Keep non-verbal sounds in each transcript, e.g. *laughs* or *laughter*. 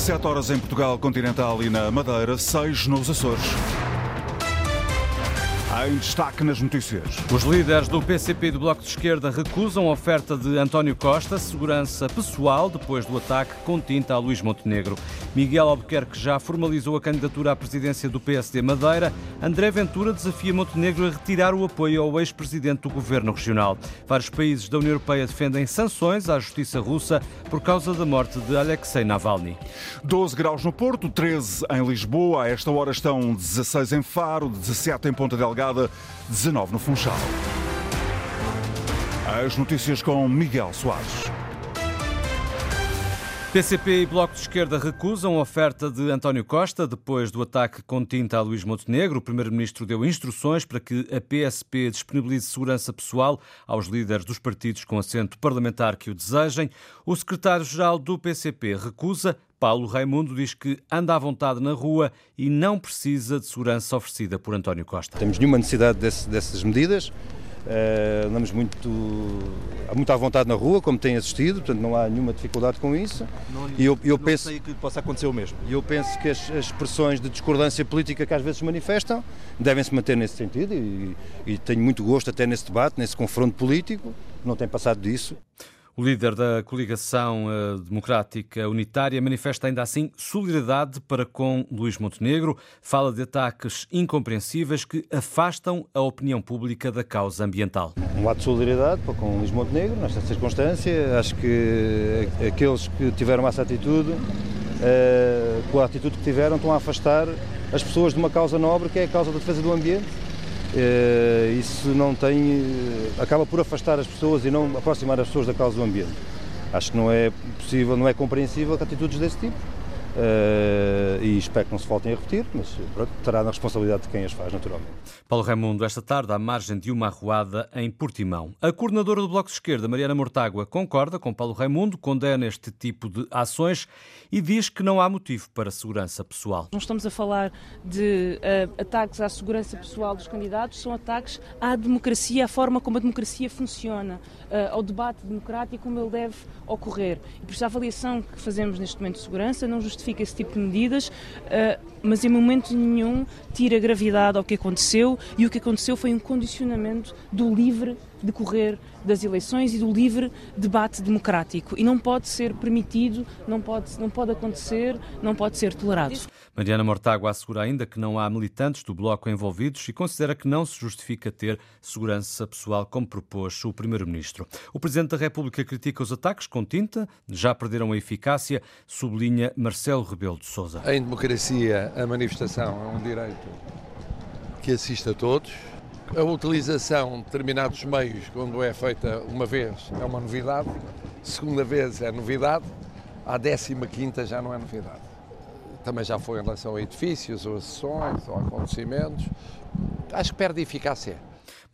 7 horas em Portugal Continental e na Madeira, 6 nos Açores. Em destaque nas notícias. Os líderes do PCP e do Bloco de Esquerda recusam a oferta de António Costa, segurança pessoal, depois do ataque com tinta a Luís Montenegro. Miguel Albuquerque já formalizou a candidatura à presidência do PSD Madeira. André Ventura desafia Montenegro a retirar o apoio ao ex-presidente do governo regional. Vários países da União Europeia defendem sanções à justiça russa por causa da morte de Alexei Navalny. 12 graus no Porto, 13 em Lisboa. A esta hora estão 16 em Faro, 17 em Ponta Delgada. 19 no Funchal. As notícias com Miguel Soares. PCP e Bloco de Esquerda recusam a oferta de António Costa depois do ataque com tinta a Luís Montenegro. O Primeiro-Ministro deu instruções para que a PSP disponibilize segurança pessoal aos líderes dos partidos com assento parlamentar que o desejem. O secretário-geral do PCP recusa. Paulo Raimundo diz que anda à vontade na rua e não precisa de segurança oferecida por António Costa. Temos nenhuma necessidade desse, dessas medidas. Uh, andamos muito, muito à vontade na rua, como tem assistido, portanto não há nenhuma dificuldade com isso. Não, e eu, eu não penso sei que possa acontecer o mesmo. E eu penso que as, as expressões de discordância política que às vezes se manifestam devem se manter nesse sentido e, e tenho muito gosto até nesse debate, nesse confronto político, não tem passado disso. O líder da coligação eh, democrática unitária manifesta ainda assim solidariedade para com Luís Montenegro, fala de ataques incompreensíveis que afastam a opinião pública da causa ambiental. Um ato de solidariedade para com Luís Montenegro, nesta circunstância. Acho que aqueles que tiveram essa atitude, eh, com a atitude que tiveram, estão a afastar as pessoas de uma causa nobre que é a causa da defesa do ambiente isso não tem, eh, acaba por afastar as pessoas e não aproximar as pessoas da causa do ambiente. Acho que não é possível, não é compreensível que atitudes desse tipo. Uh, e espero que não se voltem a repetir, mas pronto, terá na responsabilidade de quem as faz, naturalmente. Paulo Raimundo, esta tarde, à margem de uma arruada em Portimão. A coordenadora do Bloco de Esquerda, Mariana Mortágua, concorda com Paulo Raimundo, condena este tipo de ações e diz que não há motivo para segurança pessoal. Não estamos a falar de uh, ataques à segurança pessoal dos candidatos, são ataques à democracia, à forma como a democracia funciona, uh, ao debate democrático como ele deve ocorrer. E por isso a avaliação que fazemos neste momento de segurança não justifica justifica esse tipo de medidas, uh, mas em momento nenhum tira gravidade ao que aconteceu e o que aconteceu foi um condicionamento do livre decorrer das eleições e do livre debate democrático. E não pode ser permitido, não pode, não pode acontecer, não pode ser tolerado. Mariana Mortágua assegura ainda que não há militantes do Bloco envolvidos e considera que não se justifica ter segurança pessoal, como propôs o Primeiro-Ministro. O Presidente da República critica os ataques com tinta, já perderam a eficácia, sublinha Marcelo Rebelo de Sousa. Em democracia, a manifestação é um direito que assiste a todos a utilização de determinados meios, quando é feita uma vez, é uma novidade, segunda vez é novidade, à décima quinta já não é novidade. Também já foi em relação a edifícios, ou a sessões, ou acontecimentos. Acho que perde eficácia.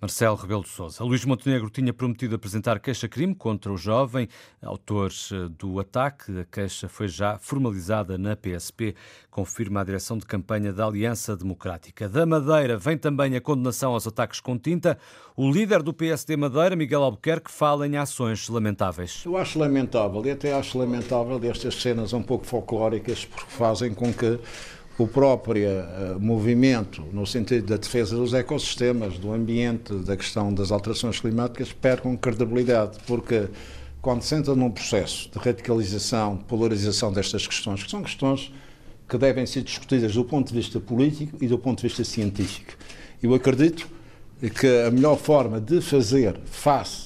Marcelo Rebelo de Sousa. Luís Montenegro tinha prometido apresentar queixa-crime contra o jovem autor eh, do ataque. A queixa foi já formalizada na PSP, confirma a direção de campanha da Aliança Democrática. Da Madeira vem também a condenação aos ataques com tinta. O líder do PSD Madeira, Miguel Albuquerque, fala em ações lamentáveis. Eu acho lamentável, e até acho lamentável destas cenas um pouco folclóricas, porque fazem com que o próprio uh, movimento, no sentido da defesa dos ecossistemas, do ambiente, da questão das alterações climáticas, percam credibilidade, porque quando se entra num processo de radicalização, de polarização destas questões, que são questões que devem ser discutidas do ponto de vista político e do ponto de vista científico. Eu acredito que a melhor forma de fazer face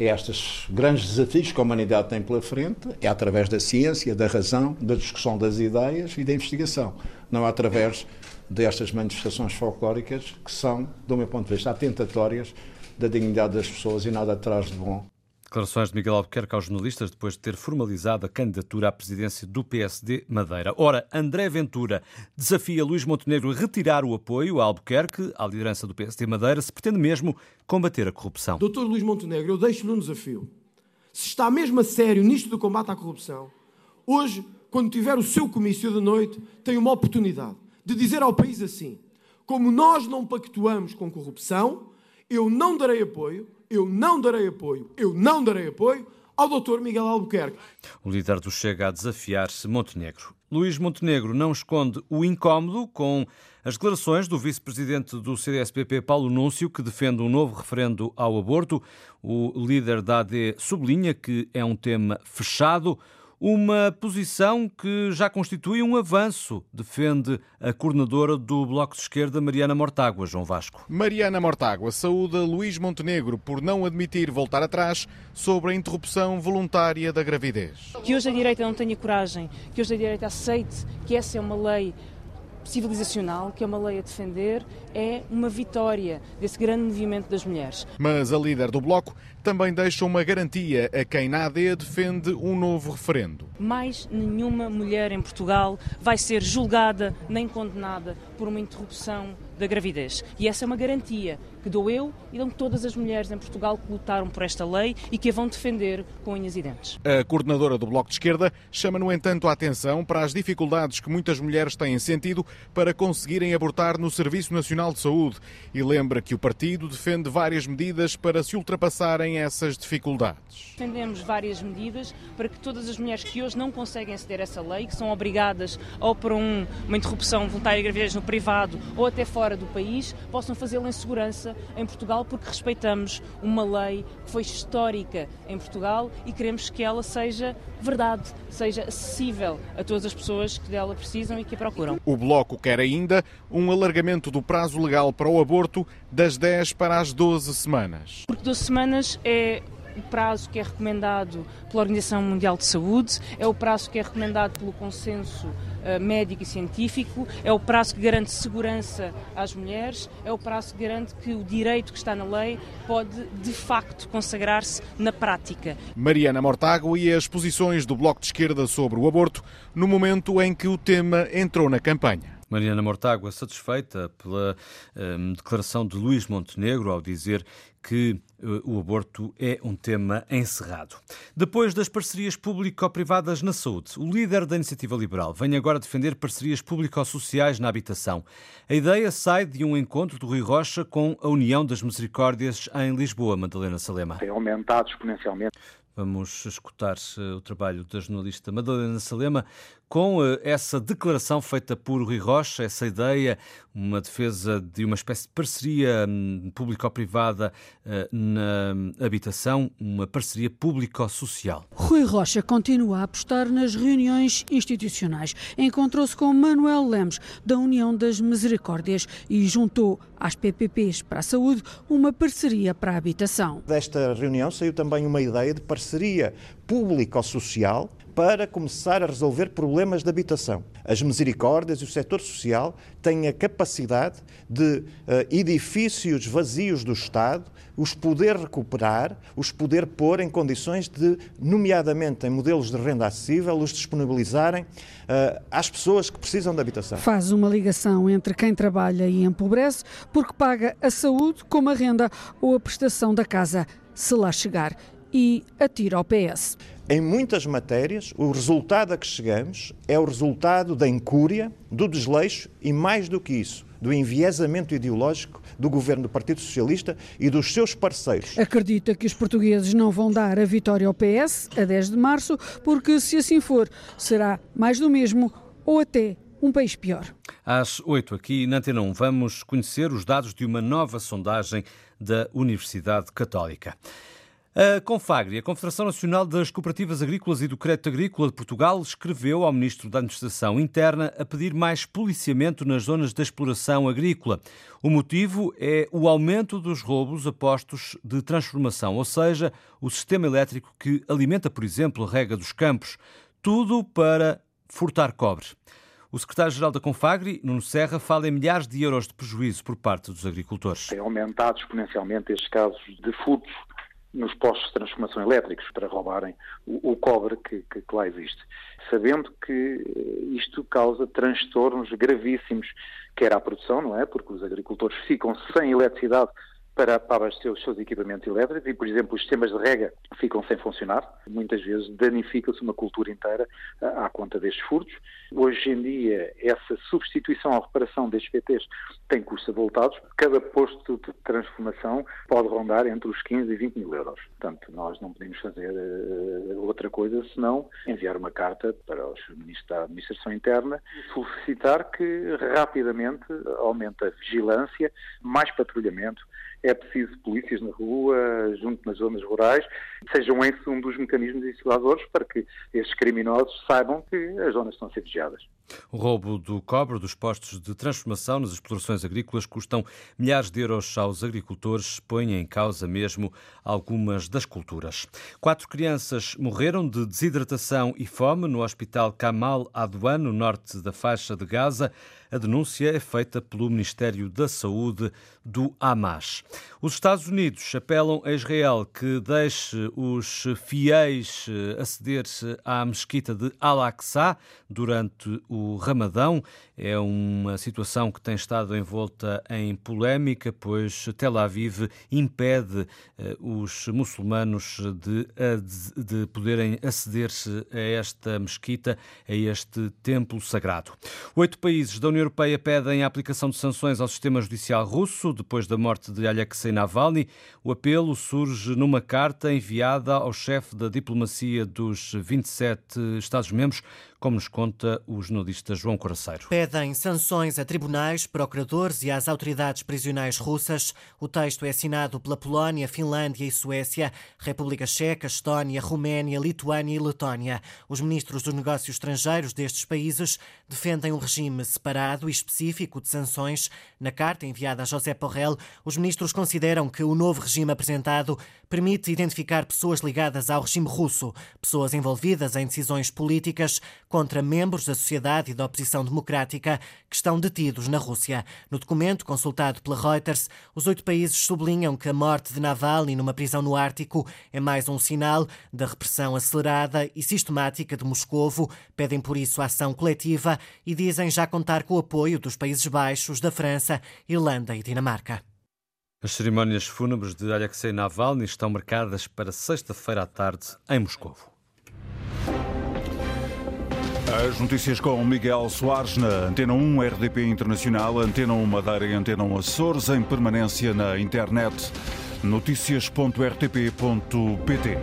a estes grandes desafios que a humanidade tem pela frente é através da ciência, da razão, da discussão das ideias e da investigação não através destas manifestações folclóricas que são, do meu ponto de vista, atentatórias da dignidade das pessoas e nada atrás de bom. Declarações de Miguel Albuquerque aos jornalistas depois de ter formalizado a candidatura à presidência do PSD Madeira. Ora, André Ventura desafia Luís Montenegro a retirar o apoio a Albuquerque, à liderança do PSD Madeira, se pretende mesmo combater a corrupção. Doutor Luís Montenegro, eu deixo-lhe um desafio. Se está mesmo a sério nisto do combate à corrupção, hoje quando tiver o seu comício de noite, tem uma oportunidade de dizer ao país assim: como nós não pactuamos com corrupção, eu não darei apoio, eu não darei apoio, eu não darei apoio ao doutor Miguel Albuquerque. O líder do Chega a desafiar-se Montenegro. Luís Montenegro não esconde o incómodo com as declarações do vice-presidente do CDSPP, Paulo Núncio, que defende um novo referendo ao aborto. O líder da AD sublinha que é um tema fechado. Uma posição que já constitui um avanço, defende a coordenadora do Bloco de Esquerda, Mariana Mortágua, João Vasco. Mariana Mortágua saúda Luís Montenegro por não admitir voltar atrás sobre a interrupção voluntária da gravidez. Que hoje a direita não tenha coragem, que hoje a direita aceite que essa é uma lei civilizacional, que é uma lei a defender, é uma vitória desse grande movimento das mulheres. Mas a líder do Bloco também deixa uma garantia a quem na AD defende um novo referendo. Mais nenhuma mulher em Portugal vai ser julgada nem condenada por uma interrupção da gravidez. E essa é uma garantia que dou eu e dão todas as mulheres em Portugal que lutaram por esta lei e que a vão defender com unhas e dentes. A coordenadora do Bloco de Esquerda chama, no entanto, a atenção para as dificuldades que muitas mulheres têm sentido para conseguirem abortar no Serviço Nacional de Saúde e lembra que o partido defende várias medidas para se ultrapassarem essas dificuldades. Defendemos várias medidas para que todas as mulheres que hoje não conseguem aceder a essa lei, que são obrigadas ou por um, uma interrupção voluntária de gravidez no privado ou até fora do país, possam fazê-lo em segurança em Portugal, porque respeitamos uma lei que foi histórica em Portugal e queremos que ela seja verdade, seja acessível a todas as pessoas que dela precisam e que a procuram. O Bloco quer ainda um alargamento do prazo legal para o aborto das 10 para as 12 semanas. Porque 12 semanas é o prazo que é recomendado pela Organização Mundial de Saúde, é o prazo que é recomendado pelo consenso médico e científico, é o prazo que garante segurança às mulheres, é o prazo que garante que o direito que está na lei pode de facto consagrar-se na prática. Mariana Mortágua e as posições do Bloco de Esquerda sobre o aborto no momento em que o tema entrou na campanha. Mariana Mortágua satisfeita pela um, declaração de Luís Montenegro ao dizer que o aborto é um tema encerrado. Depois das parcerias público-privadas na saúde, o líder da Iniciativa Liberal vem agora defender parcerias público-sociais na habitação. A ideia sai de um encontro do Rui Rocha com a União das Misericórdias em Lisboa, Madalena Salema. Tem aumentado exponencialmente. Vamos escutar o trabalho da jornalista Madalena Salema com eh, essa declaração feita por Rui Rocha, essa ideia, uma defesa de uma espécie de parceria hum, público-privada eh, na habitação, uma parceria público-social. Rui Rocha continua a apostar nas reuniões institucionais. Encontrou-se com Manuel Lemos, da União das Misericórdias, e juntou às PPPs para a saúde uma parceria para a habitação. Desta reunião saiu também uma ideia de parceria público-social para começar a resolver problemas de habitação. As misericórdias e o setor social têm a capacidade de uh, edifícios vazios do Estado os poder recuperar, os poder pôr em condições de, nomeadamente em modelos de renda acessível, os disponibilizarem uh, às pessoas que precisam de habitação. Faz uma ligação entre quem trabalha e empobrece, porque paga a saúde como a renda ou a prestação da casa, se lá chegar, e atira ao PS. Em muitas matérias, o resultado a que chegamos é o resultado da incúria, do desleixo e, mais do que isso, do enviesamento ideológico do governo do Partido Socialista e dos seus parceiros. Acredita que os portugueses não vão dar a vitória ao PS a 10 de março, porque, se assim for, será mais do mesmo ou até um país pior. Às 8 aqui na Antena 1 vamos conhecer os dados de uma nova sondagem da Universidade Católica. A Confagri, a Confederação Nacional das Cooperativas Agrícolas e do Crédito Agrícola de Portugal, escreveu ao Ministro da Administração Interna a pedir mais policiamento nas zonas de exploração agrícola. O motivo é o aumento dos roubos a postos de transformação, ou seja, o sistema elétrico que alimenta, por exemplo, a rega dos campos. Tudo para furtar cobre. O secretário-geral da Confagri, Nuno Serra, fala em milhares de euros de prejuízo por parte dos agricultores. Tem aumentado exponencialmente estes casos de furtos nos postos de transformação elétricos para roubarem o, o cobre que, que, que, lá existe. Sabendo que eh, isto causa transtornos gravíssimos, quer à produção, não é? Porque os agricultores *laughs* ficam sem eletricidade para, para abastecer os seus equipamentos elétricos e, por exemplo, os sistemas de rega ficam sem funcionar. Muitas vezes danifica-se uma cultura inteira à, conta destes furtos. Hoje em dia, essa substituição ou reparação destes PTs tem custos avultados. Cada posto de transformação pode rondar entre os 15 e 20 mil euros. Portanto, nós não podemos fazer uh, outra coisa senão enviar uma carta para os ministros da Administração Interna solicitar que rapidamente aumente a vigilância, mais patrulhamento, é preciso polícias na rua, junto nas zonas rurais, sejam esses um dos mecanismos isoladores para que esses criminosos saibam que as zonas estão a ser vigiadas. O roubo do cobre dos postos de transformação nas explorações agrícolas custam milhares de euros aos agricultores, põe em causa mesmo algumas das culturas. Quatro crianças morreram de desidratação e fome no hospital Kamal Adwan, no norte da faixa de Gaza. A denúncia é feita pelo Ministério da Saúde do Hamas. Os Estados Unidos apelam a Israel que deixe os fiéis eh, aceder à mesquita de Al-Aqsa durante o Ramadão. É uma situação que tem estado envolta em polémica, pois Tel Aviv impede eh, os muçulmanos de, de poderem aceder a esta mesquita, a este templo sagrado. Oito países da União Europeia pedem a aplicação de sanções ao sistema judicial russo depois da morte de Alexei Navalny. O apelo surge numa carta enviada ao chefe da diplomacia dos 27 Estados-membros, como nos conta o jornalista João Coraceiro. Pedem sanções a tribunais, procuradores e às autoridades prisionais russas. O texto é assinado pela Polónia, Finlândia e Suécia, República Checa, Estónia, Roménia, Lituânia e Letónia. Os ministros dos negócios estrangeiros destes países defendem um regime separado e específico de sanções. Na carta enviada a José Borrell, os ministros consideram que o novo regime apresentado permite identificar pessoas ligadas ao regime russo, pessoas envolvidas em decisões políticas contra membros da sociedade e da oposição democrática que estão detidos na Rússia. No documento consultado pela Reuters, os oito países sublinham que a morte de Navalny numa prisão no Ártico é mais um sinal da repressão acelerada e sistemática de Moscovo, pedem por isso ação coletiva e dizem já contar com o apoio dos Países Baixos, da França, Irlanda e Dinamarca. As cerimónias fúnebres de Alexei Navalny estão marcadas para sexta-feira à tarde em Moscovo. As notícias com Miguel Soares na Antena 1 RDP Internacional, Antena 1 Madeira e Antena 1 Açores, em permanência na internet notícias.rtp.pt.